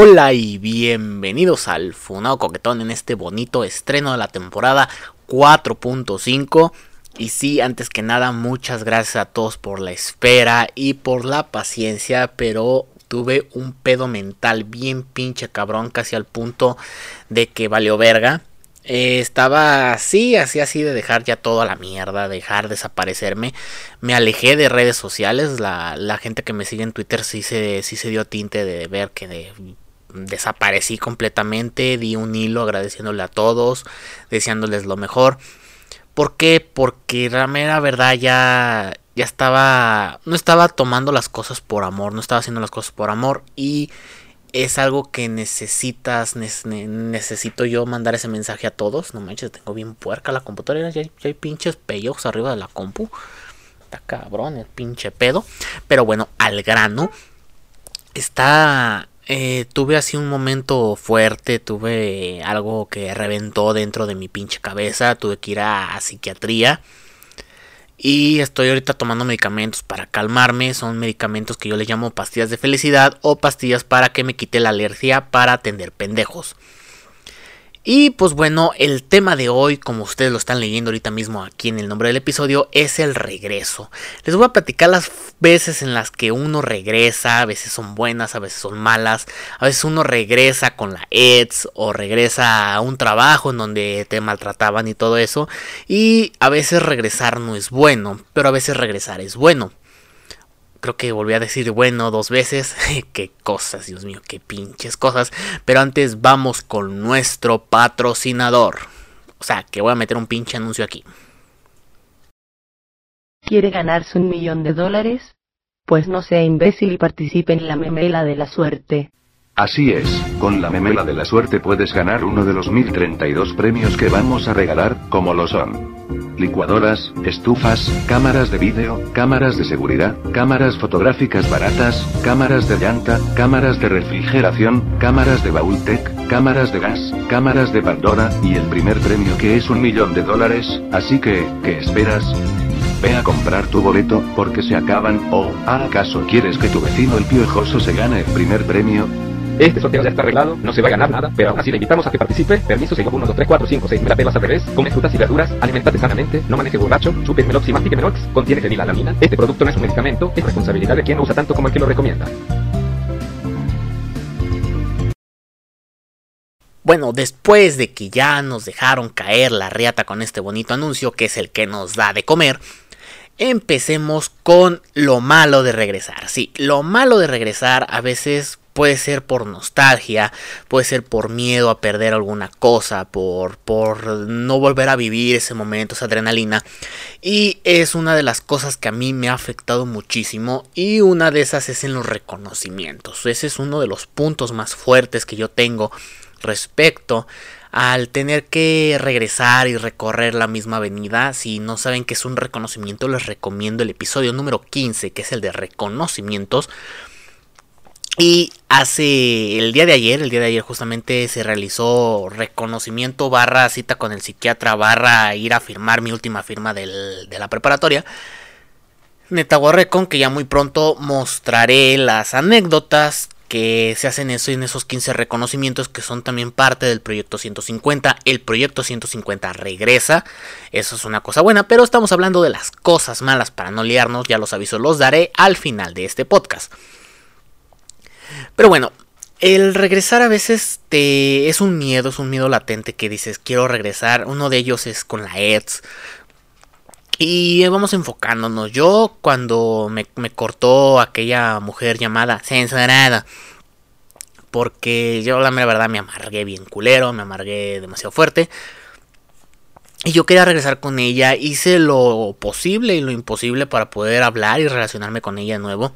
Hola y bienvenidos al Funado Coquetón en este bonito estreno de la temporada 4.5. Y sí, antes que nada, muchas gracias a todos por la espera y por la paciencia, pero tuve un pedo mental bien pinche cabrón, casi al punto de que valió verga. Eh, estaba así, así, así de dejar ya todo a la mierda, dejar desaparecerme. Me alejé de redes sociales. La, la gente que me sigue en Twitter sí se, sí se dio tinte de ver que de, desaparecí completamente. Di un hilo agradeciéndole a todos, deseándoles lo mejor. ¿Por qué? Porque la verdad ya, ya estaba, no estaba tomando las cosas por amor, no estaba haciendo las cosas por amor y es algo que necesitas, necesito yo mandar ese mensaje a todos. No manches, tengo bien puerca la computadora, ya hay, pinches pellojos arriba de la compu. Está cabrón el pinche pedo. Pero bueno, al grano. Está eh, tuve así un momento fuerte, tuve algo que reventó dentro de mi pinche cabeza, tuve que ir a, psiquiatría. Y estoy ahorita tomando medicamentos para calmarme. Son medicamentos que yo le llamo pastillas de felicidad o pastillas para que me quite la alergia para atender pendejos. Y pues bueno, el tema de hoy, como ustedes lo están leyendo ahorita mismo aquí en el nombre del episodio, es el regreso. Les voy a platicar las veces en las que uno regresa, a veces son buenas, a veces son malas, a veces uno regresa con la EDS o regresa a un trabajo en donde te maltrataban y todo eso. Y a veces regresar no es bueno, pero a veces regresar es bueno creo que volví a decir bueno dos veces. qué cosas, Dios mío, qué pinches cosas. Pero antes vamos con nuestro patrocinador. O sea, que voy a meter un pinche anuncio aquí. ¿Quiere ganarse un millón de dólares? Pues no sea imbécil y participe en la memela de la suerte. Así es, con la memela de la suerte puedes ganar uno de los 1032 premios que vamos a regalar, como lo son. Licuadoras, estufas, cámaras de vídeo, cámaras de seguridad, cámaras fotográficas baratas, cámaras de llanta, cámaras de refrigeración, cámaras de Baultec, cámaras de gas, cámaras de Pandora, y el primer premio que es un millón de dólares, así que, ¿qué esperas? Ve a comprar tu boleto, porque se acaban, o, ¿acaso quieres que tu vecino el piojoso se gane el primer premio? Este sorteo ya está arreglado, no se va a ganar nada, pero aún así le invitamos a que participe. Permiso 6 1, 2, 3, 4, 5, 6. pelas al revés. Come frutas y verduras. Alimentate sanamente. No maneje borracho. Chupe Melox y mastique Melox. Contiene fenilalanina. Este producto no es un medicamento. Es responsabilidad de quien lo usa tanto como el que lo recomienda. Bueno, después de que ya nos dejaron caer la riata con este bonito anuncio, que es el que nos da de comer, empecemos con lo malo de regresar. Sí, lo malo de regresar a veces Puede ser por nostalgia, puede ser por miedo a perder alguna cosa, por, por no volver a vivir ese momento, esa adrenalina. Y es una de las cosas que a mí me ha afectado muchísimo y una de esas es en los reconocimientos. Ese es uno de los puntos más fuertes que yo tengo respecto al tener que regresar y recorrer la misma avenida. Si no saben que es un reconocimiento, les recomiendo el episodio número 15, que es el de reconocimientos y hace el día de ayer, el día de ayer justamente se realizó reconocimiento barra cita con el psiquiatra barra ir a firmar mi última firma de la preparatoria. con que ya muy pronto mostraré las anécdotas que se hacen eso en esos 15 reconocimientos que son también parte del proyecto 150. El proyecto 150 regresa, eso es una cosa buena, pero estamos hablando de las cosas malas para no liarnos, ya los avisos los daré al final de este podcast. Pero bueno, el regresar a veces te es un miedo, es un miedo latente que dices quiero regresar. Uno de ellos es con la EDS. Y vamos enfocándonos. Yo cuando me, cortó aquella mujer llamada Censurada. Porque yo la verdad me amargué bien culero, me amargué demasiado fuerte. Y yo quería regresar con ella. Hice lo posible y lo imposible para poder hablar y relacionarme con ella de nuevo.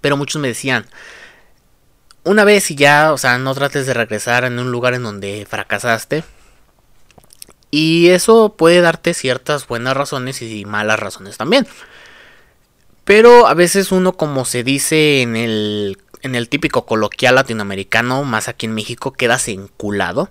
Pero muchos me decían, una vez y ya, o sea, no trates de regresar en un lugar en donde fracasaste. Y eso puede darte ciertas buenas razones y malas razones también. Pero a veces uno, como se dice en el, en el típico coloquial latinoamericano, más aquí en México, quedas enculado.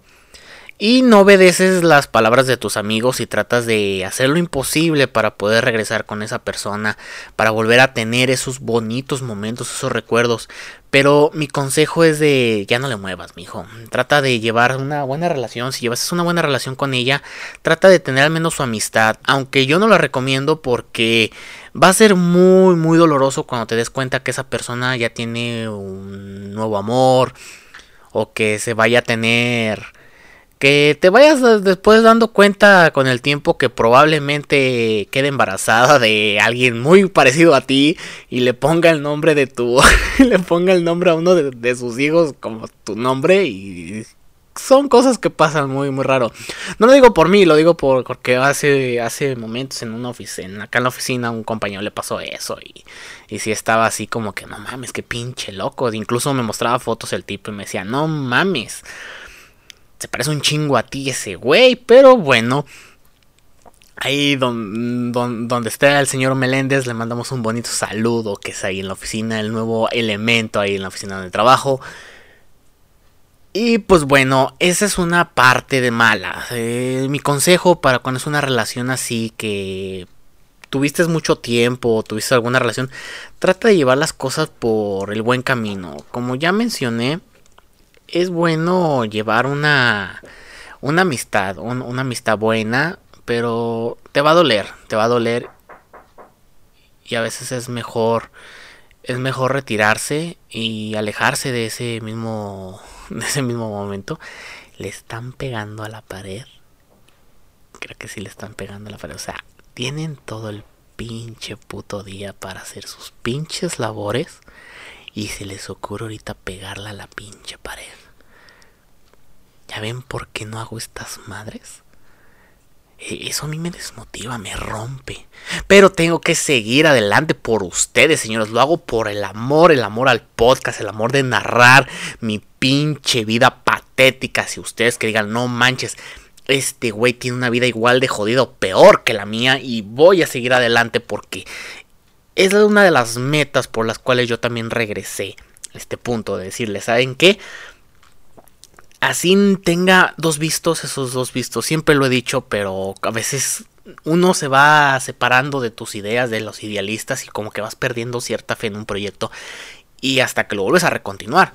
Y no obedeces las palabras de tus amigos y tratas de hacer lo imposible para poder regresar con esa persona, para volver a tener esos bonitos momentos, esos recuerdos. Pero mi consejo es de ya no le muevas, mijo. Trata de llevar una buena relación. Si llevas una buena relación con ella, trata de tener al menos su amistad. Aunque yo no la recomiendo porque va a ser muy, muy doloroso cuando te des cuenta que esa persona ya tiene un nuevo amor o que se vaya a tener que te vayas después dando cuenta con el tiempo que probablemente quede embarazada de alguien muy parecido a ti y le ponga el nombre de tu le ponga el nombre a uno de, sus hijos como tu nombre y son cosas que pasan muy muy raro. No lo digo por mí, lo digo por, porque hace hace momentos en una oficina, acá en la oficina un compañero le pasó eso y y si estaba así como que no mames, qué pinche loco. Incluso me mostraba fotos el tipo y me decía, "No mames." Se parece un chingo a ti ese güey, pero bueno. Ahí donde está el señor Meléndez le mandamos un bonito saludo que es ahí en la oficina, el nuevo elemento ahí en la oficina de trabajo. Y pues bueno, esa es una parte de mala. Eh, mi consejo para cuando es una relación así que tuviste mucho tiempo o tuviste alguna relación, trata de llevar las cosas por el buen camino. Como ya mencioné, es bueno llevar una, una amistad, una amistad buena, pero te va a doler, te va a doler y a veces es mejor es mejor retirarse y alejarse de ese mismo de ese mismo momento. Le están pegando a la pared. Creo que sí le están pegando a la pared. O sea, tienen todo el pinche puto día para hacer sus pinches labores y se les ocurre ahorita pegarla a la pinche pared. ¿Ya ven por qué no hago estas madres? E, eso a mí me desmotiva, me rompe. Pero tengo que seguir adelante por ustedes, señores. Lo hago por el amor, el amor al podcast, el amor de narrar mi pinche vida patética. Si ustedes que digan, no manches, este güey tiene una vida igual de jodido, peor que la mía. Y voy a seguir adelante porque es una de las metas por las cuales yo también regresé a este punto de decirle, ¿saben qué? Así tenga dos vistos, esos dos vistos, siempre lo he dicho, pero a veces uno se va separando de tus ideas, de los idealistas y como que vas perdiendo cierta fe en un proyecto y hasta que lo vuelves a recontinuar.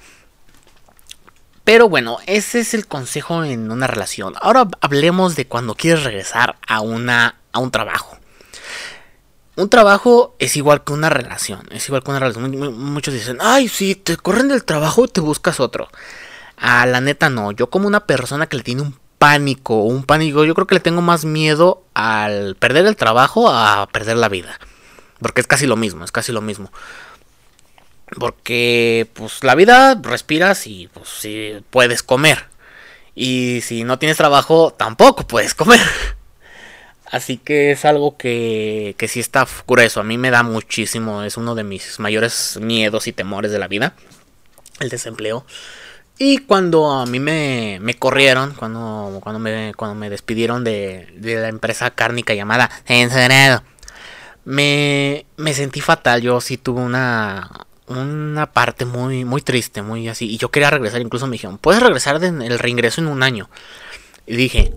Pero bueno, ese es el consejo en una relación. Ahora hablemos de cuando quieres regresar a una a un trabajo un trabajo es igual que una relación. Es igual que una relación. Muchos dicen, ay, si te corren del trabajo, te buscas otro. A la neta no. Yo como una persona que le tiene un pánico, un pánico, yo creo que le tengo más miedo al perder el trabajo a perder la vida. Porque es casi lo mismo, es casi lo mismo. Porque pues la vida respiras y pues si puedes comer. Y si no tienes trabajo, tampoco puedes comer. Así que es algo que, que sí está grueso. A mí me da muchísimo. Es uno de mis mayores miedos y temores de la vida. El desempleo. Y cuando a mí me, me corrieron, cuando, cuando, me, cuando me despidieron de, de la empresa cárnica llamada Ensenado, me, me sentí fatal. Yo sí tuve una, una parte muy, muy triste, muy así. Y yo quería regresar. Incluso me dijeron, puedes regresar en el reingreso en un año. Y dije,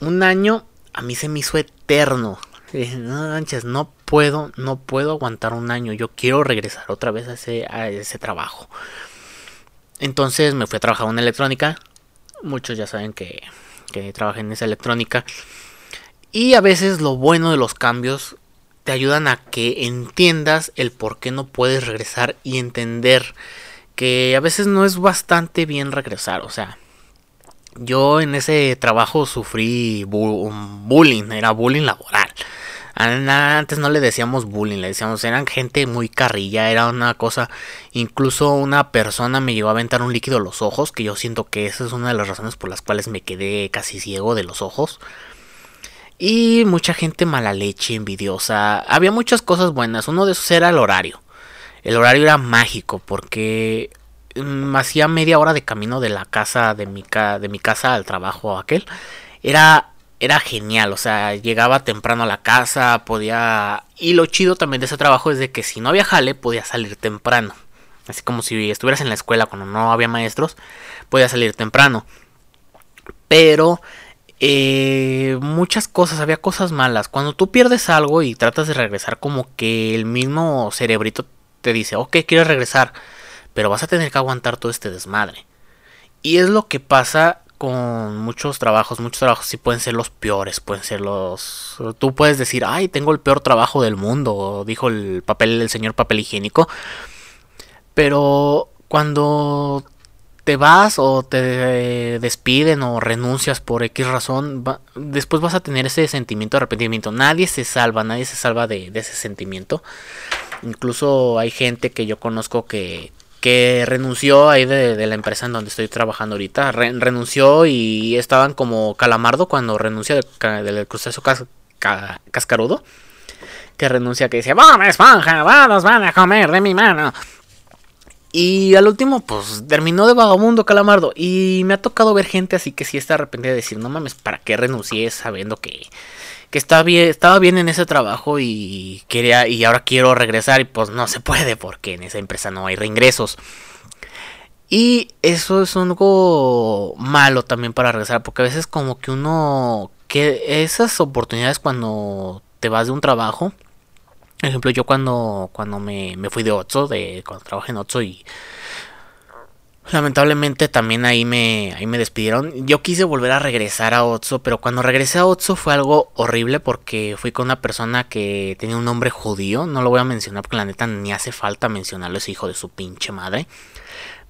un año a mí se me hizo eterno. no manches, no puedo, no puedo aguantar un año. Yo quiero regresar otra vez a ese, trabajo. Entonces me fui a trabajar en electrónica. Muchos ya saben que, que trabajé en esa electrónica. Y a veces lo bueno de los cambios te ayudan a que entiendas el por qué no puedes regresar y entender que a veces no es bastante bien regresar. O sea, yo en ese trabajo sufrí bullying, era bullying laboral. Antes no le decíamos bullying, le decíamos, eran gente muy carrilla, era una cosa, incluso una persona me llegó a aventar un líquido a los ojos, que yo siento que esa es una de las razones por las cuales me quedé casi ciego de los ojos. Y mucha gente mala leche, envidiosa, había muchas cosas buenas, uno de esos era el horario. El horario era mágico porque hacía media hora de camino de la casa de mi, de mi casa al trabajo aquel. Era era genial, o sea, llegaba temprano a la casa, podía y lo chido también de ese trabajo es de que si no había jale podía salir temprano. Así como si estuvieras en la escuela cuando no había maestros, podía salir temprano. Pero eh, muchas cosas, había cosas malas. Cuando tú pierdes algo y tratas de regresar, como que el mismo cerebrito te dice, ok, quieres regresar, pero vas a tener que aguantar todo este desmadre. Y es lo que pasa con muchos trabajos. Muchos trabajos sí pueden ser los peores, pueden ser los... Tú puedes decir, ay, tengo el peor trabajo del mundo, dijo el papel, el señor papel higiénico. Pero cuando te vas o te despiden o renuncias por X razón, después vas a tener ese sentimiento de arrepentimiento. Nadie se salva, nadie se salva de, ese sentimiento. Incluso hay gente que yo conozco que, que renunció ahí de, la empresa en donde estoy trabajando ahorita. renunció y estaban como calamardo cuando renuncia del, del crustáceo cascarudo. Que renuncia, que decía, ¡Vamos, esponja! ¡Vamos, van a comer de mi mano! Y al último, pues terminó de vagabundo Calamardo. Y me ha tocado ver gente así que sí está arrepentida de decir, no mames, ¿para qué renuncié sabiendo que, que estaba, bien, estaba bien en ese trabajo y quería y ahora quiero regresar? Y pues no se puede porque en esa empresa no hay reingresos. Y eso es algo malo también para regresar, porque a veces como que uno que esas oportunidades cuando te vas de un trabajo por ejemplo, yo cuando, cuando me, fui de Otso, de, cuando trabajé en Otso y lamentablemente también ahí me, ahí me despidieron. Yo quise volver a regresar a Otso, pero cuando regresé a Otso fue algo horrible porque fui con una persona que tenía un nombre judío. No lo voy a mencionar porque la neta ni hace falta mencionarlo, ese hijo de su pinche madre.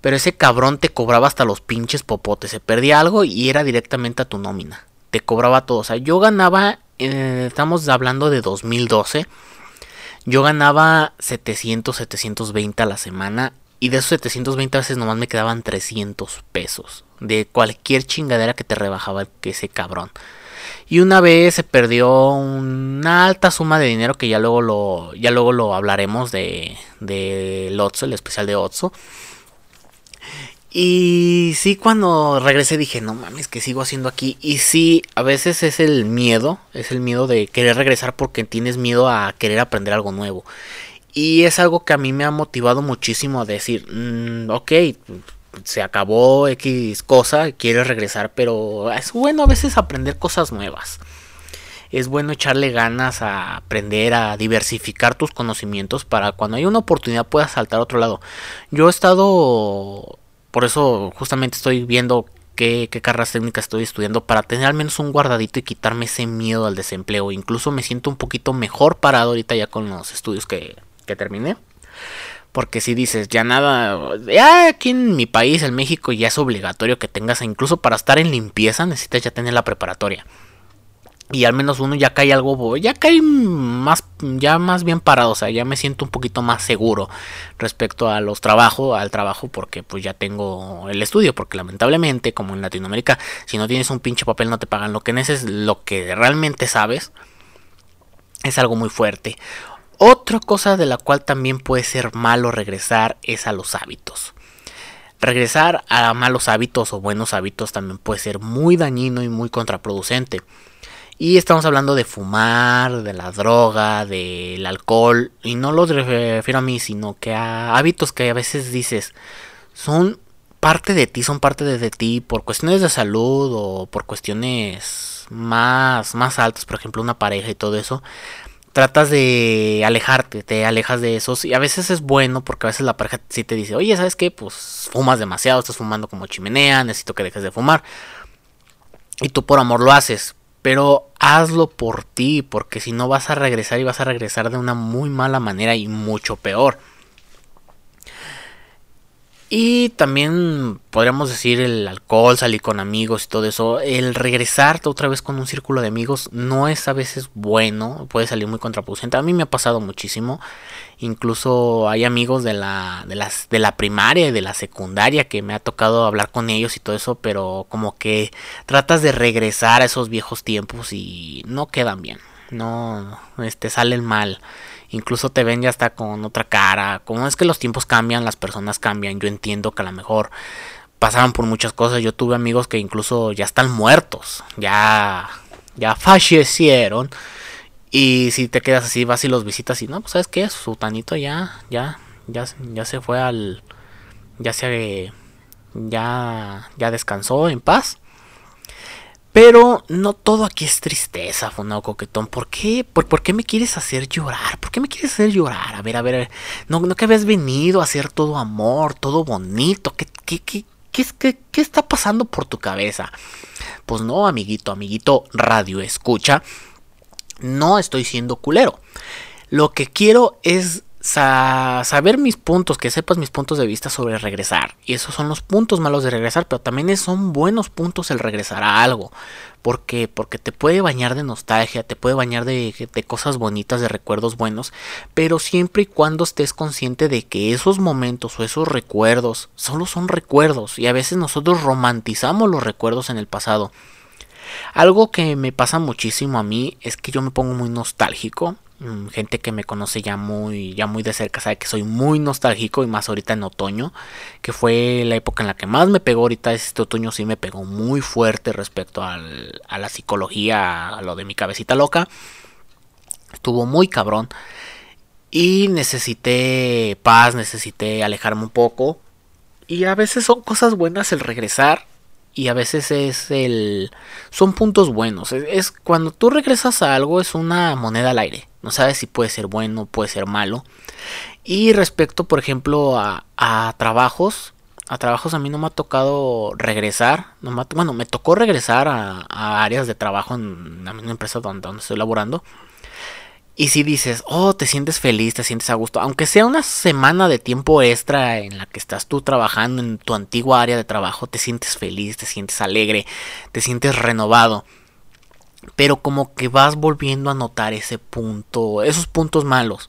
Pero ese cabrón te cobraba hasta los pinches popotes. Se perdía algo y era directamente a tu nómina. Te cobraba todo. O sea, yo ganaba, eh, estamos hablando de 2012 yo ganaba 700, 720 a la semana. Y de esos 720 veces nomás me quedaban 300 pesos. De cualquier chingadera que te rebajaba ese cabrón. Y una vez se perdió una alta suma de dinero que ya luego lo, ya luego lo hablaremos de, de el especial de Otso. Y sí, cuando regresé dije, no mames, que sigo haciendo aquí. Y sí, a veces es el miedo, es el miedo de querer regresar porque tienes miedo a querer aprender algo nuevo. Y es algo que a mí me ha motivado muchísimo a decir, mm, ok, se acabó X cosa, quiero regresar, pero es bueno a veces aprender cosas nuevas. Es bueno echarle ganas a aprender, a diversificar tus conocimientos para cuando hay una oportunidad puedas saltar a otro lado. Yo he estado por eso justamente estoy viendo qué, carreras técnicas estoy estudiando para tener al menos un guardadito y quitarme ese miedo al desempleo. Incluso me siento un poquito mejor parado ahorita ya con los estudios que, que terminé. Porque si dices, ya nada, ya aquí en mi país, en México, ya es obligatorio que tengas, incluso para estar en limpieza, necesitas ya tener la preparatoria y al menos uno ya cae algo, ya cae más, ya más bien parado, o sea, ya me siento un poquito más seguro respecto a los trabajos, al trabajo, porque pues ya tengo el estudio, porque lamentablemente, como en Latinoamérica, si no tienes un pinche papel no te pagan lo que necesitas, lo que realmente sabes, es algo muy fuerte. Otra cosa de la cual también puede ser malo regresar es a los hábitos. Regresar a malos hábitos o buenos hábitos también puede ser muy dañino y muy contraproducente. Y estamos hablando de fumar, de la droga, del alcohol. Y no lo refiero a mí, sino que a hábitos que a veces dices son parte de ti, son parte de, ti por cuestiones de salud o por cuestiones más, más altas, por ejemplo una pareja y todo eso. Tratas de alejarte, te alejas de esos y a veces es bueno porque a veces la pareja sí te dice, oye, ¿sabes qué? Pues fumas demasiado, estás fumando como chimenea, necesito que dejes de fumar. Y tú por amor lo haces, pero hazlo por ti, porque si no vas a regresar y vas a regresar de una muy mala manera y mucho peor. Y también podríamos decir el alcohol, salir con amigos y todo eso. El regresarte otra vez con un círculo de amigos no es a veces bueno, puede salir muy contraproducente. A mí me ha pasado muchísimo. Incluso hay amigos de la, de, las, de la primaria y de la secundaria que me ha tocado hablar con ellos y todo eso, pero como que tratas de regresar a esos viejos tiempos y no quedan bien. No, este, salen mal incluso te ven ya hasta con otra cara. Como es que los tiempos cambian, las personas cambian. Yo entiendo que a lo mejor pasaban por muchas cosas. Yo tuve amigos que incluso ya están muertos, ya, ya fallecieron. Y si te quedas así, vas y los visitas y no, pues sabes qué, su tanito ya, ya, ya, ya se fue al, ya se, ya, ya descansó en paz. Pero no todo aquí es tristeza, Funao Coquetón. ¿Por qué? ¿Por, ¿Por, qué me quieres hacer llorar? ¿Por qué me quieres hacer llorar? A ver, a ver, a ver. No, no que habías venido a hacer todo amor, todo bonito. ¿Qué, qué, qué, qué, qué, qué está pasando por tu cabeza? Pues no, amiguito, amiguito, radio escucha. No estoy siendo culero. Lo que quiero es saber mis puntos, que sepas mis puntos de vista sobre regresar. Y esos son los puntos malos de regresar, pero también son buenos puntos el regresar a algo. porque Porque te puede bañar de nostalgia, te puede bañar de, de cosas bonitas, de recuerdos buenos, pero siempre y cuando estés consciente de que esos momentos o esos recuerdos solo son recuerdos y a veces nosotros romantizamos los recuerdos en el pasado. Algo que me pasa muchísimo a mí es que yo me pongo muy nostálgico gente que me conoce ya muy ya muy de cerca sabe que soy muy nostálgico y más ahorita en otoño que fue la época en la que más me pegó ahorita este otoño sí me pegó muy fuerte respecto al, a la psicología a lo de mi cabecita loca. Estuvo muy cabrón. Y necesité paz necesité alejarme un poco. Y a veces son cosas buenas el regresar y a veces es el son puntos buenos. Es, cuando tú regresas a algo es una moneda al aire no sabes si puede ser bueno puede ser malo y respecto por ejemplo a, a trabajos a trabajos a mí no me ha tocado regresar no me bueno me tocó regresar a, áreas de trabajo en la misma empresa donde, donde estoy laborando y si dices, oh, te sientes feliz, te sientes a gusto, aunque sea una semana de tiempo extra en la que estás tú trabajando en tu antigua área de trabajo, te sientes feliz, te sientes alegre, te sientes renovado. Pero como que vas volviendo a notar ese punto, esos puntos malos,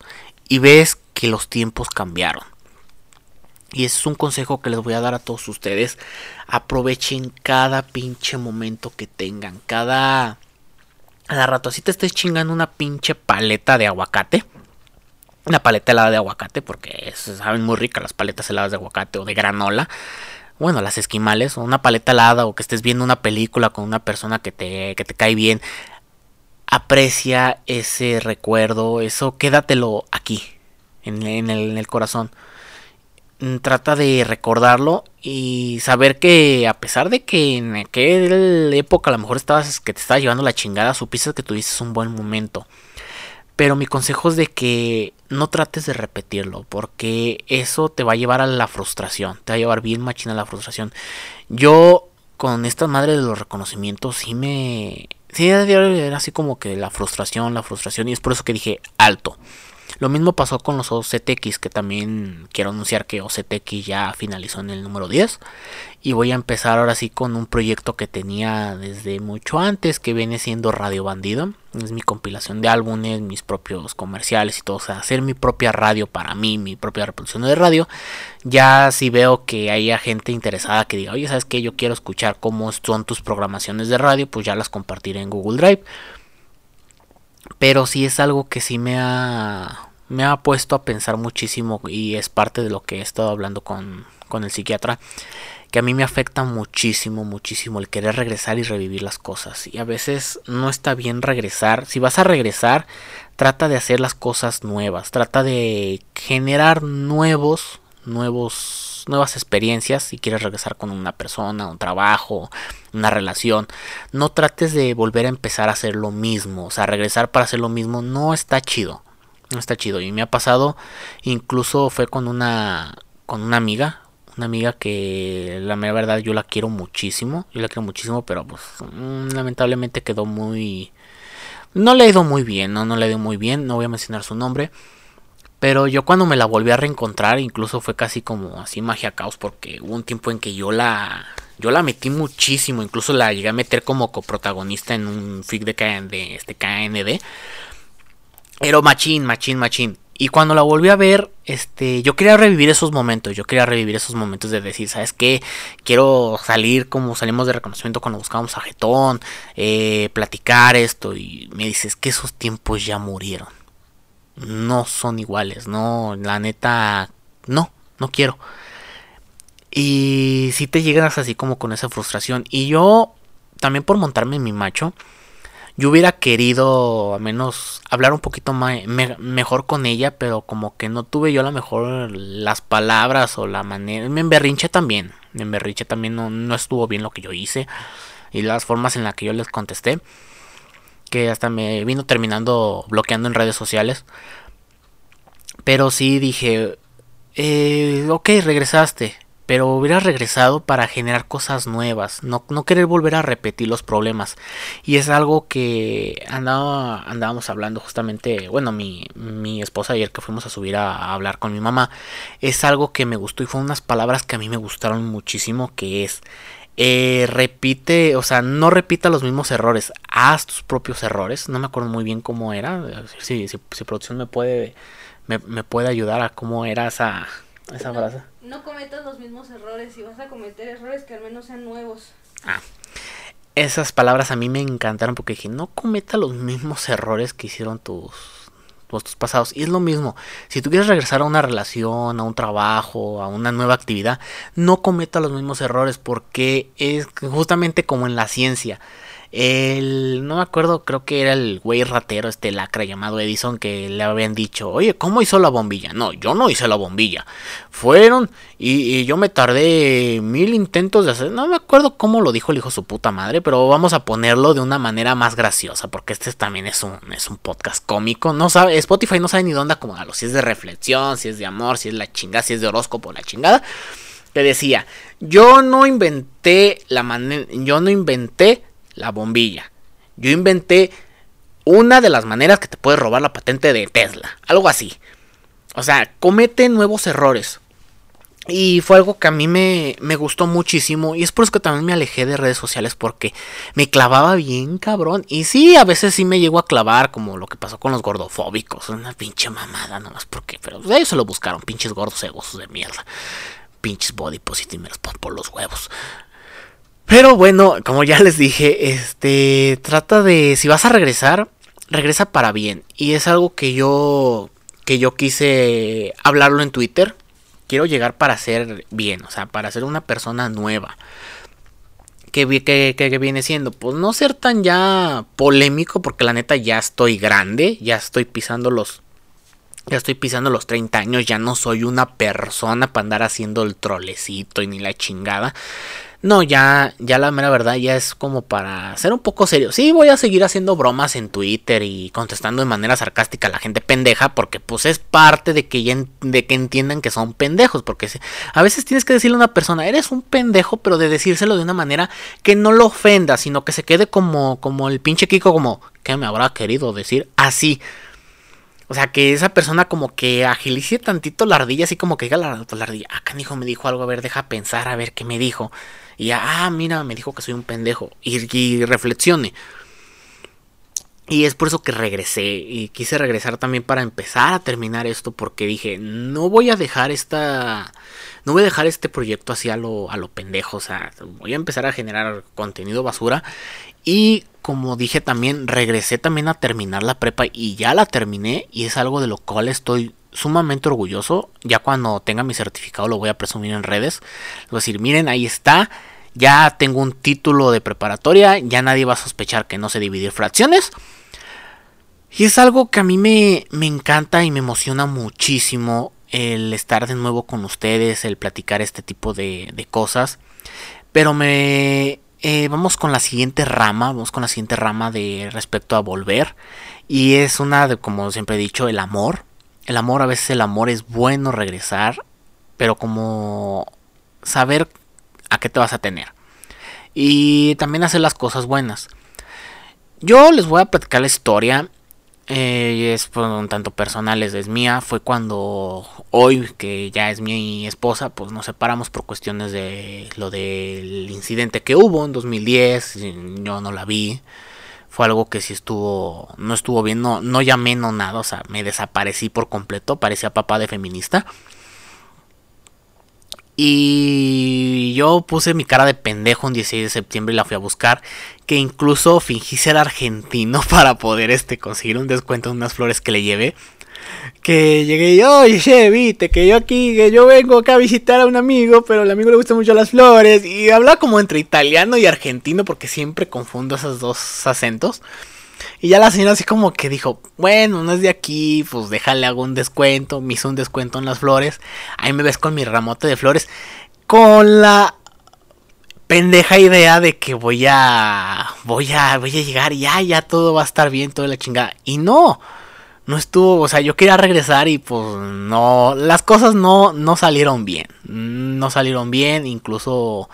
y ves que los tiempos cambiaron. Y ese es un consejo que les voy a dar a todos ustedes. Aprovechen cada pinche momento que tengan, cada a la rato así te estés chingando una pinche paleta de aguacate. Una paleta helada de aguacate, porque saben muy ricas las paletas heladas de aguacate o de granola. Bueno, las esquimales, o una paleta helada, o que estés viendo una película con una persona que te, que te cae bien. Aprecia ese recuerdo, eso quédatelo aquí, en, en el corazón. Mm, trata de recordarlo y saber que a pesar de que en aquella época a lo mejor estabas que te estaba llevando la chingada, supiste que tuviste un buen momento. Pero mi consejo es de que no trates de repetirlo, porque eso te va a llevar a la frustración, te va a llevar bien machina a la frustración. Yo con esta madre de los reconocimientos sí me sí era así como que la frustración, la frustración y es por eso que dije alto. Lo mismo pasó con los OCTX, que también quiero anunciar que OCTX ya finalizó en el número 10. Y voy a empezar ahora sí con un proyecto que tenía desde mucho antes, que viene siendo Radio Bandido. Es mi compilación de álbumes, mis propios comerciales y todo. O sea, hacer mi propia radio para mí, mi propia reproducción de radio. Ya si veo que haya gente interesada que diga, oye, ¿sabes qué? Yo quiero escuchar cómo son tus programaciones de radio, pues ya las compartiré en Google Drive. Pero sí es algo que sí me ha, me ha puesto a pensar muchísimo y es parte de lo que he estado hablando con, con el psiquiatra. Que a mí me afecta muchísimo, muchísimo el querer regresar y revivir las cosas. Y a veces no está bien regresar. Si vas a regresar, trata de hacer las cosas nuevas. Trata de generar nuevos, nuevos, nuevas experiencias. Si quieres regresar con una persona, un trabajo, una relación. No trates de volver a empezar a hacer lo mismo. O sea, regresar para hacer lo mismo no está chido. No está chido. Y me ha pasado, incluso fue con una, con una amiga. Una amiga que la verdad yo la quiero muchísimo. Yo la quiero muchísimo, pero pues mm, lamentablemente quedó muy... No le ha ido muy bien, ¿no? No le ha ido muy bien. No voy a mencionar su nombre. Pero yo cuando me la volví a reencontrar, incluso fue casi como así magia caos, porque hubo un tiempo en que yo la yo la metí muchísimo, incluso la llegué a meter como coprotagonista en un fic de, de este KND. Era machín, machín, machín. Y cuando la volví a ver, este, yo quería revivir esos momentos, yo quería revivir esos momentos de decir, ¿sabes qué? Quiero salir como salimos de reconocimiento cuando buscábamos a Getón, eh, platicar esto, y me dices que esos tiempos ya murieron. No son iguales, no, la neta, no, no quiero. Y si te llegas así como con esa frustración. Y yo, también por montarme en mi macho, yo hubiera querido al menos hablar un poquito más, mejor con ella, pero como que no tuve yo a lo mejor las palabras o la manera. Me emberrinche también, me emberrinche también, no, no estuvo bien lo que yo hice. y las formas en las que yo les contesté. Que hasta me vino terminando bloqueando en redes sociales. Pero sí dije, eh, ok, regresaste pero hubiera regresado para generar cosas nuevas, no, no, querer volver a repetir los problemas. Y es algo que andaba, andábamos hablando justamente, bueno, mi, mi esposa ayer que fuimos a subir a, hablar con mi mamá, es algo que me gustó y fue unas palabras que a mí me gustaron muchísimo, que es, eh, repite, o sea, no repita los mismos errores, haz tus propios errores, no me acuerdo muy bien cómo era, si, si, si producción me puede, me, me puede ayudar a cómo era esa, esa frase no cometas los mismos errores y vas a cometer errores que al menos sean nuevos. Ah, esas palabras a mí me encantaron porque dije, no cometa los mismos errores que hicieron tus, tus, tus pasados. Y es lo mismo, si tú quieres regresar a una relación, a un trabajo, a una nueva actividad, no cometa los mismos errores porque es justamente como en la ciencia. El, no me acuerdo, creo que era el güey ratero, este lacra llamado Edison, que le habían dicho, oye, ¿cómo hizo la bombilla? No, yo no hice la bombilla. Fueron y, yo me tardé mil intentos de hacer, no me acuerdo cómo lo dijo el hijo su puta madre, pero vamos a ponerlo de una manera más graciosa, porque este también es un, es un podcast cómico. No sabe, Spotify no sabe ni dónde acomodarlo, si es de reflexión, si es de amor, si es la chingada, si es de horóscopo, la chingada. Que decía, yo no inventé la manera, yo no inventé la bombilla. Yo inventé una de las maneras que te puedes robar la patente de Tesla. Algo así. O sea, comete nuevos errores. Y fue algo que a mí me, me, gustó muchísimo. Y es por eso que también me alejé de redes sociales. Porque me clavaba bien, cabrón. Y sí, a veces sí me llego a clavar. Como lo que pasó con los gordofóbicos. Una pinche mamada nomás. porque Pero ellos se lo buscaron. Pinches gordos egosos de mierda. Pinches body positive por los huevos. Pero bueno, como ya les dije, este trata de si vas a regresar, regresa para bien y es algo que yo que yo quise hablarlo en Twitter. Quiero llegar para ser bien, o sea, para ser una persona nueva. ¿Qué, que, viene siendo? Pues no ser tan ya polémico, porque la neta ya estoy grande, ya estoy pisando los. Ya estoy pisando los 30 años, ya no soy una persona para andar haciendo el trolecito y ni la chingada. No, ya, ya la mera verdad ya es como para ser un poco serio. Sí, voy a seguir haciendo bromas en Twitter y contestando de manera sarcástica a la gente pendeja porque pues es parte de que, de que entiendan que son pendejos. Porque a veces tienes que decirle a una persona, eres un pendejo, pero de decírselo de una manera que no lo ofenda, sino que se quede como, como el pinche Kiko, como, ¿qué me habrá querido decir? Así. O sea, que esa persona como que agilice tantito la ardilla, así como que diga la, la ardilla, ah, canijo me dijo algo, a ver, deja pensar, a ver qué me dijo. Y ah, mira, me dijo que soy un pendejo. Y, reflexione. Y es por eso que regresé. Y quise regresar también para empezar a terminar esto. Porque dije, no voy a dejar esta. No voy a dejar este proyecto así a lo, a lo pendejo. O sea, voy a empezar a generar contenido basura. Y como dije también, regresé también a terminar la prepa. Y ya la terminé. Y es algo de lo cual estoy sumamente orgulloso. Ya cuando tenga mi certificado lo voy a presumir en redes. Voy a decir, miren, ahí está. Ya tengo un título de preparatoria. Ya nadie va a sospechar que no sé dividir fracciones. Y es algo que a mí me, me encanta y me emociona muchísimo el estar de nuevo con ustedes, el platicar este tipo de, de cosas. Pero me... Eh, vamos con la siguiente rama, vamos con la siguiente rama de respecto a volver. Y es una de, como siempre he dicho, el amor el amor, a veces el amor es bueno regresar, pero como saber a qué te vas a tener. Y también hacer las cosas buenas. Yo les voy a platicar la historia. Eh, es un tanto personal, es, mía. Fue cuando hoy, que ya es mi esposa, pues nos separamos por cuestiones de lo del incidente que hubo en 2010. Yo no la vi fue algo que sí estuvo, no estuvo bien, no, no llamé, no nada, o sea, me desaparecí por completo, parecía papá de feminista. Y yo puse mi cara de pendejo un 16 de septiembre y la fui a buscar. Que incluso fingí ser argentino para poder este, conseguir un descuento en unas flores que le llevé que llegué y, oye, viste, que yo aquí, que yo vengo acá a visitar a un amigo, pero al amigo le gustan mucho las flores. Y habla como entre italiano y argentino, porque siempre confundo esos dos acentos. Y ya la señora así como que dijo, bueno, no es de aquí, pues déjale hago un descuento. Me hizo un descuento en las flores. Ahí me ves con mi ramote de flores. Con la pendeja idea de que voy a voy a voy a llegar y ya ya todo va a estar bien toda la chingada y no no estuvo o sea yo quería regresar y pues no las cosas no no salieron bien no salieron bien incluso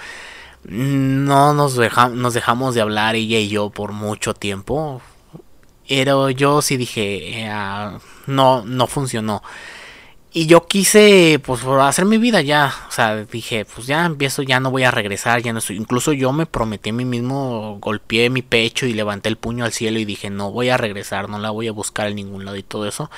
no nos, nos dejamos de hablar ella y yo por mucho tiempo pero yo sí dije eh, ah, no no funcionó y yo quise, pues, hacer mi vida ya. O sea, dije, pues ya empiezo, ya no voy a regresar, ya no estoy. Incluso yo me prometí a mí mismo, golpeé mi pecho y levanté el puño al cielo y dije, no voy a regresar, no la voy a buscar en ningún lado y todo eso.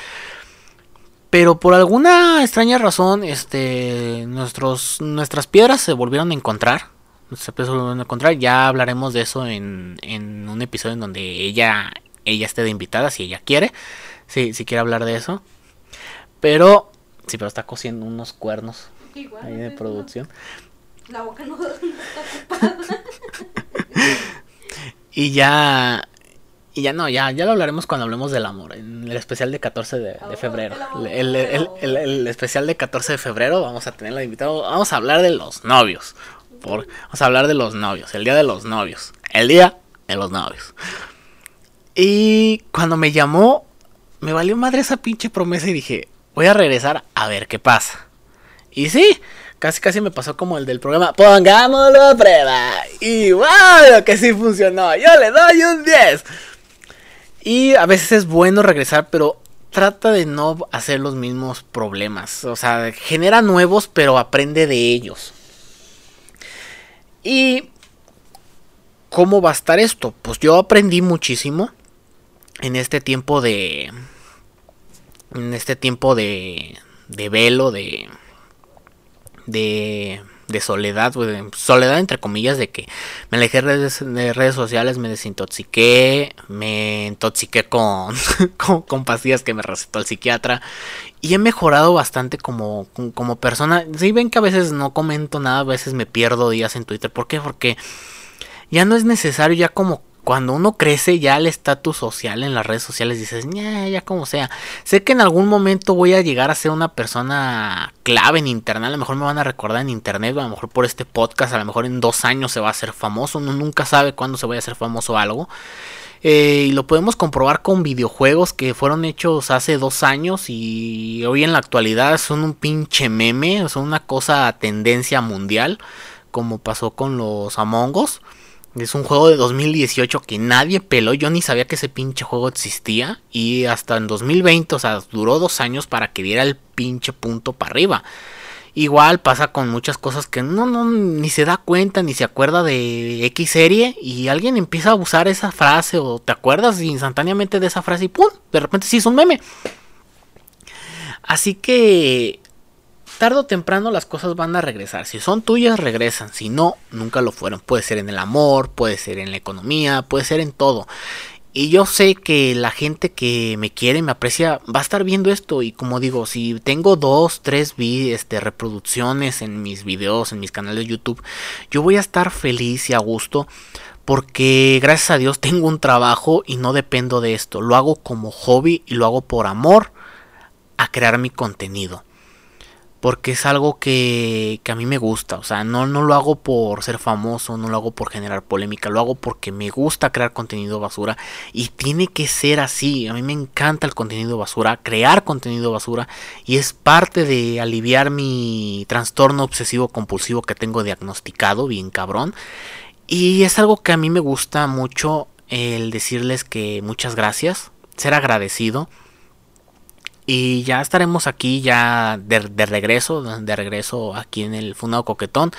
Pero por alguna extraña razón, este, nuestros, nuestras piedras se volvieron a encontrar. Se volvieron a encontrar. Ya hablaremos de eso en, en un episodio en donde ella, ella esté de invitada, si ella quiere. Sí, si quiere hablar de eso. Pero Sí, pero está cosiendo unos cuernos Igual, ahí de producción. La boca no, no está ocupada. Y ya. Y ya no, ya, ya lo hablaremos cuando hablemos del amor. En el especial de 14 de, de Amor, febrero. el El, especial de 14 de febrero vamos a tenerla de invitado. Vamos a hablar de los novios. Por, vamos a hablar de los novios. El día de los novios. El día de los novios. Y cuando me llamó, me valió madre esa pinche promesa y dije, voy a regresar a ver qué pasa. Y sí, casi casi me pasó como el del programa, pongámoslo a prueba. Y que sí funcionó. Yo le doy un 10. Y a veces es bueno regresar, pero trata de no hacer los mismos problemas. O sea, genera nuevos, pero aprende de ellos. Y ¿cómo va a estar esto? Pues yo aprendí muchísimo en este tiempo de en este tiempo de de velo de de de soledad, soledad entre comillas, de que me alejé de redes, de redes sociales, me desintoxiqué, me intoxiqué con, con, con pastillas que me recetó el psiquiatra y he mejorado bastante como, como persona. Si ven que a veces no comento nada, a veces me pierdo días en Twitter. ¿Por qué? Porque ya no es necesario, ya como cuando uno crece ya el estatus social en las redes sociales dices, ya, como sea. Sé que en algún momento voy a llegar a ser una persona clave en internet, a lo mejor me van a recordar en internet, a lo mejor por este podcast, a lo mejor en dos años se va a hacer famoso, uno nunca sabe cuándo se vaya a hacer famoso algo. Eh, y lo podemos comprobar con videojuegos que fueron hechos hace dos años y hoy en la actualidad son un pinche meme, son una cosa tendencia mundial, como pasó con los Among Us. Es un juego de 2018 que nadie peló. Yo ni sabía que ese pinche juego existía. Y hasta en 2020, o sea, duró dos años para que diera el pinche punto para arriba. Igual pasa con muchas cosas que no, no, ni se da cuenta, ni se acuerda de X serie. Y alguien empieza a usar esa frase o te acuerdas instantáneamente de esa frase y ¡pum! De repente sí es un meme. Así que tarde o temprano las cosas van a regresar. Si son tuyas, regresan. Si no, nunca lo fueron. Puede ser en el amor, puede ser en la economía, puede ser en todo. Y yo sé que la gente que me quiere, me aprecia, va a estar viendo esto. Y como digo, si tengo dos, tres este, reproducciones en mis videos, en mis canales de YouTube, yo voy a estar feliz y a gusto. Porque gracias a Dios tengo un trabajo y no dependo de esto. Lo hago como hobby y lo hago por amor a crear mi contenido porque es algo que, que, a mí me gusta. O sea, no, no lo hago por ser famoso, no lo hago por generar polémica, lo hago porque me gusta crear contenido basura y tiene que ser así. A mí me encanta el contenido basura, crear contenido basura y es parte de aliviar mi trastorno obsesivo compulsivo que tengo diagnosticado, bien cabrón. Y es algo que a mí me gusta mucho el decirles que muchas gracias, ser agradecido. Y ya estaremos aquí ya de, regreso, de regreso aquí en el Fundado Coquetón.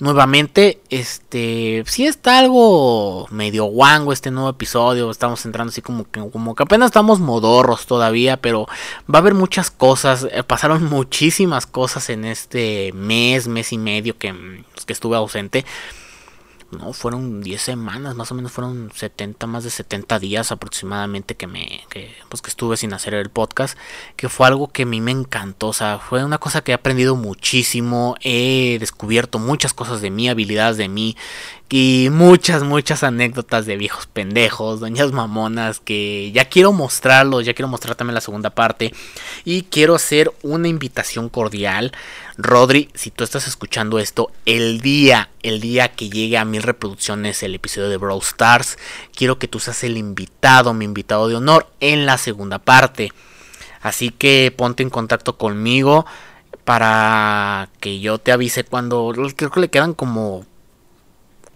Nuevamente, este, sí está algo medio guango este nuevo episodio. Estamos entrando así como que, como que apenas estamos modorros todavía, pero va a haber muchas cosas. Eh, pasaron muchísimas cosas en este mes, mes y medio que, que estuve ausente no, fueron 10 semanas, más o menos fueron 70, más de 70 días aproximadamente que me, que, pues que estuve sin hacer el podcast, que fue algo que a mí me encantó, o sea, fue una cosa que he aprendido muchísimo, he descubierto muchas cosas de mí, habilidades de mí, y muchas, muchas anécdotas de viejos pendejos, doñas mamonas, que ya quiero mostrarlos, ya quiero mostrar también la segunda parte, y quiero hacer una invitación cordial Rodri, si tú estás escuchando esto, el día, el día que llegue a mil reproducciones el episodio de Brawl Stars, quiero que tú seas el invitado, mi invitado de honor en la segunda parte. Así que ponte en contacto conmigo para que yo te avise cuando creo que le quedan como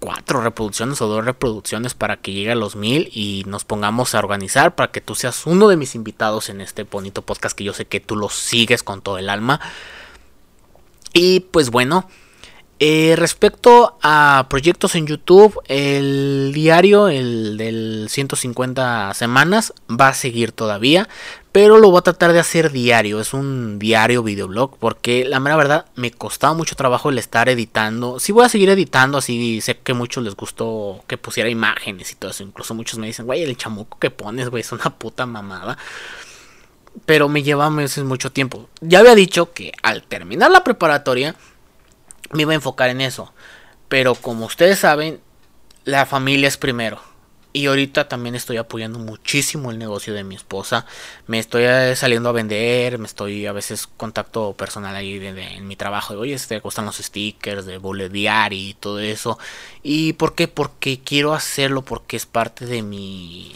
cuatro reproducciones o dos reproducciones para que llegue a los mil y nos pongamos a organizar para que tú seas uno de mis invitados en este bonito podcast que yo sé que tú lo sigues con todo el alma. Y pues bueno, eh, respecto a proyectos en YouTube, el diario, el del 150 semanas, va a seguir todavía, pero lo voy a tratar de hacer diario. Es un diario videoblog, porque la mera verdad me costaba mucho trabajo el estar editando. Si voy a seguir editando, así sé que a muchos les gustó que pusiera imágenes y todo eso. Incluso muchos me dicen, güey, el chamuco que pones, güey, es una puta mamada. Pero me lleva a veces mucho tiempo. Ya había dicho que al terminar la preparatoria me iba a enfocar en eso. Pero como ustedes saben, la familia es primero. Y ahorita también estoy apoyando muchísimo el negocio de mi esposa. Me estoy eh, saliendo a vender, me estoy a veces contacto personal ahí en mi trabajo. Oye, te gustan los stickers de boletear y todo eso. ¿Y por qué? Porque quiero hacerlo porque es parte de mi...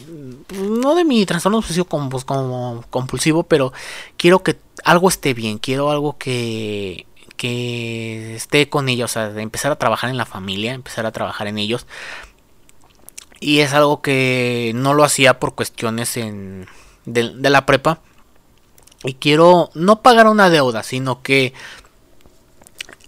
No de mi trastorno obsesivo como compulsivo, pero quiero que algo esté bien. Quiero algo que que esté con ellos, o sea, de empezar a trabajar en la familia, empezar a trabajar en ellos. Y es algo que no lo hacía por cuestiones en, de, la prepa. Y quiero no pagar una deuda, sino que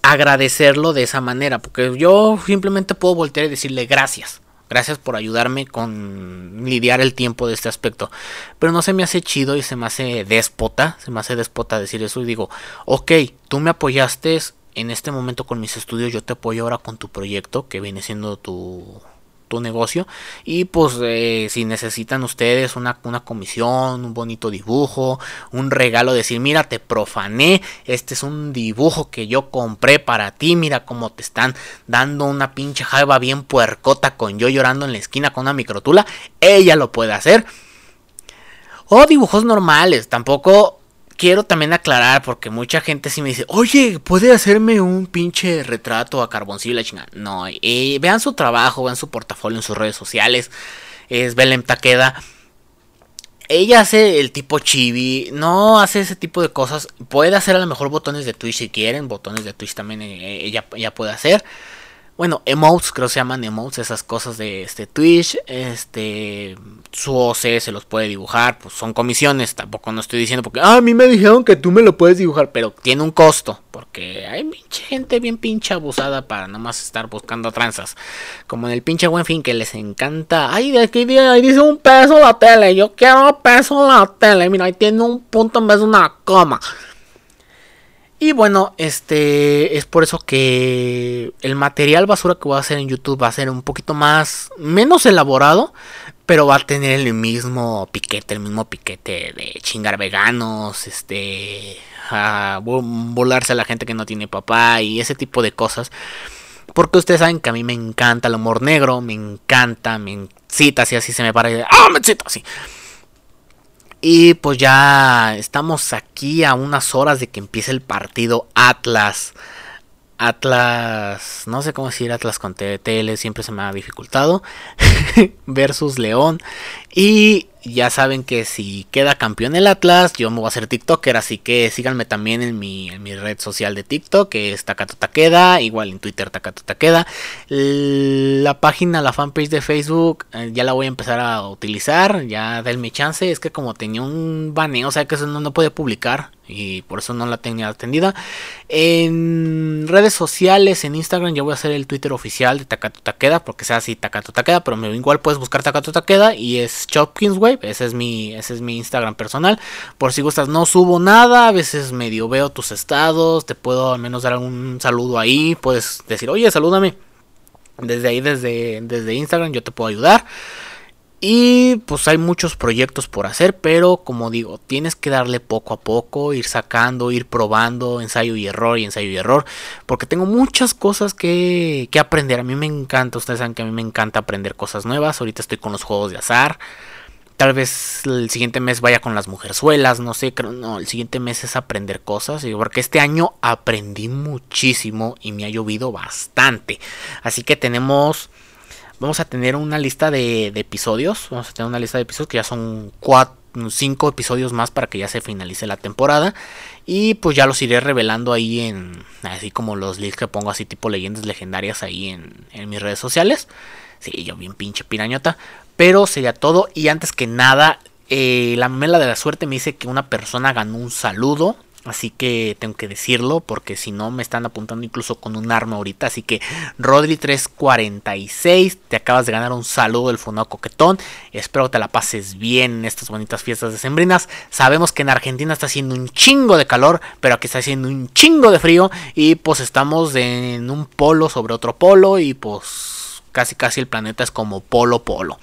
agradecerlo de esa manera. Porque yo simplemente puedo voltear y decirle gracias. Gracias por ayudarme con lidiar el tiempo de este aspecto. Pero no se me hace chido y se me hace déspota. Se me hace déspota decir eso y digo, ok, tú me apoyaste en este momento con mis estudios, yo te apoyo ahora con tu proyecto que viene siendo tu tu negocio y pues eh, si necesitan ustedes una, una, comisión, un bonito dibujo, un regalo, decir mira te profané, este es un dibujo que yo compré para ti, mira cómo te están dando una pinche jaiba bien puercota con yo llorando en la esquina con una microtula, ella lo puede hacer. O dibujos normales, tampoco quiero también aclarar, porque mucha gente sí me dice, oye, ¿puede hacerme un pinche retrato a carboncillo la chingada? No, eh, vean su trabajo, vean su portafolio en sus redes sociales. Es Belém Taqueda. Ella hace el tipo chibi, no hace ese tipo de cosas. Puede hacer a lo mejor botones de Twitch si quieren, botones de Twitch también eh, ella, ella puede hacer bueno, emotes, creo que se llaman emotes, esas cosas de este Twitch, este, su OC se los puede dibujar, pues son comisiones, tampoco no estoy diciendo porque, ah, a mí me dijeron que tú me lo puedes dibujar, pero tiene un costo, porque hay pinche gente bien pinche abusada para nada más estar buscando tranzas, como en el pinche buen fin que les encanta, ay, de aquí dice un peso la tele, yo quiero peso la tele, mira, ahí tiene un punto en vez de una coma. Y bueno, este es por eso que el material basura que voy a hacer en YouTube va a ser un poquito más menos elaborado, pero va a tener el mismo piquete, el mismo piquete de chingar veganos, este volarse a la gente que no tiene papá y ese tipo de cosas. Porque ustedes saben que a mí me encanta el humor negro, me encanta, me cita así, así se me para. ¡Ah, me cita así! Y pues ya estamos aquí a unas horas de que empiece el partido Atlas. Atlas, no sé cómo decir Atlas con TTL, siempre se me ha dificultado. versus León. Y ya saben que si queda campeón el Atlas, yo me voy a hacer TikToker. Así que síganme también en mi, en mi red social de TikTok, que es Takato Takeda. Igual en Twitter Takato Takeda. La página, la fanpage de Facebook, eh, ya la voy a empezar a utilizar. Ya denme chance. Es que como tenía un baneo, o sea que eso no, no puede publicar y por eso no la tenía atendida. En redes sociales, en Instagram, yo voy a hacer el Twitter oficial de Takato Takeda, porque sea así Takato Takeda, pero igual puedes buscar Takato Takeda y es Chopkins Wave, ese es mi ese es mi Instagram personal. Por si gustas, no subo nada, a veces medio veo tus estados, te puedo al menos dar un saludo ahí, puedes decir, "Oye, salúdame." Desde ahí desde desde Instagram yo te puedo ayudar. Y pues hay muchos proyectos por hacer, pero como digo, tienes que darle poco a poco, ir sacando, ir probando, ensayo y error y ensayo y error, porque tengo muchas cosas que, que aprender. A mí me encanta, ustedes saben que a mí me encanta aprender cosas nuevas. Ahorita estoy con los juegos de azar, Tal vez el siguiente mes vaya con las mujerzuelas, no sé, creo, no, el siguiente mes es aprender cosas, porque este año aprendí muchísimo y me ha llovido bastante. Así que tenemos, vamos a tener una lista de, episodios, vamos a tener una lista de episodios que ya son cuatro, cinco episodios más para que ya se finalice la temporada. Y pues ya los iré revelando ahí en, así como los links que pongo así tipo leyendas legendarias ahí en, mis redes sociales. Sí, yo bien pinche pirañota. Pero sería todo. Y antes que nada, eh, la mela de la suerte me dice que una persona ganó un saludo. Así que tengo que decirlo porque si no me están apuntando incluso con un arma ahorita. Así que Rodri346, te acabas de ganar un saludo del Fundado Coquetón. Espero que te la pases bien en estas bonitas fiestas decembrinas. Sabemos que en Argentina está haciendo un chingo de calor, pero aquí está haciendo un chingo de frío. Y pues estamos en un polo sobre otro polo y pues casi casi el planeta es como polo polo.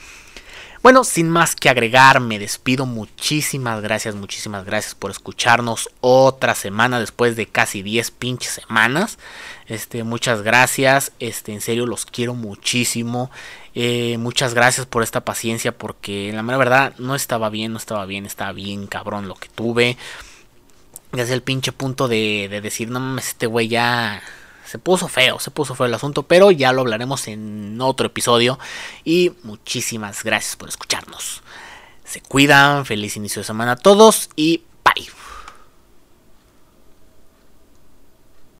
Bueno, sin más que agregar, me despido. Muchísimas gracias, muchísimas gracias por escucharnos otra semana después de casi 10 pinches semanas. Este, muchas gracias. Este, en serio, los quiero muchísimo. Eh, muchas gracias por esta paciencia porque la mera verdad no estaba bien, no estaba bien, estaba bien cabrón lo que tuve. Desde el pinche punto de, de decir, no mames, este güey ya se puso feo, se puso feo el asunto, pero ya lo hablaremos en otro episodio. Y muchísimas gracias por escucharnos. Se cuidan, feliz inicio de semana a todos y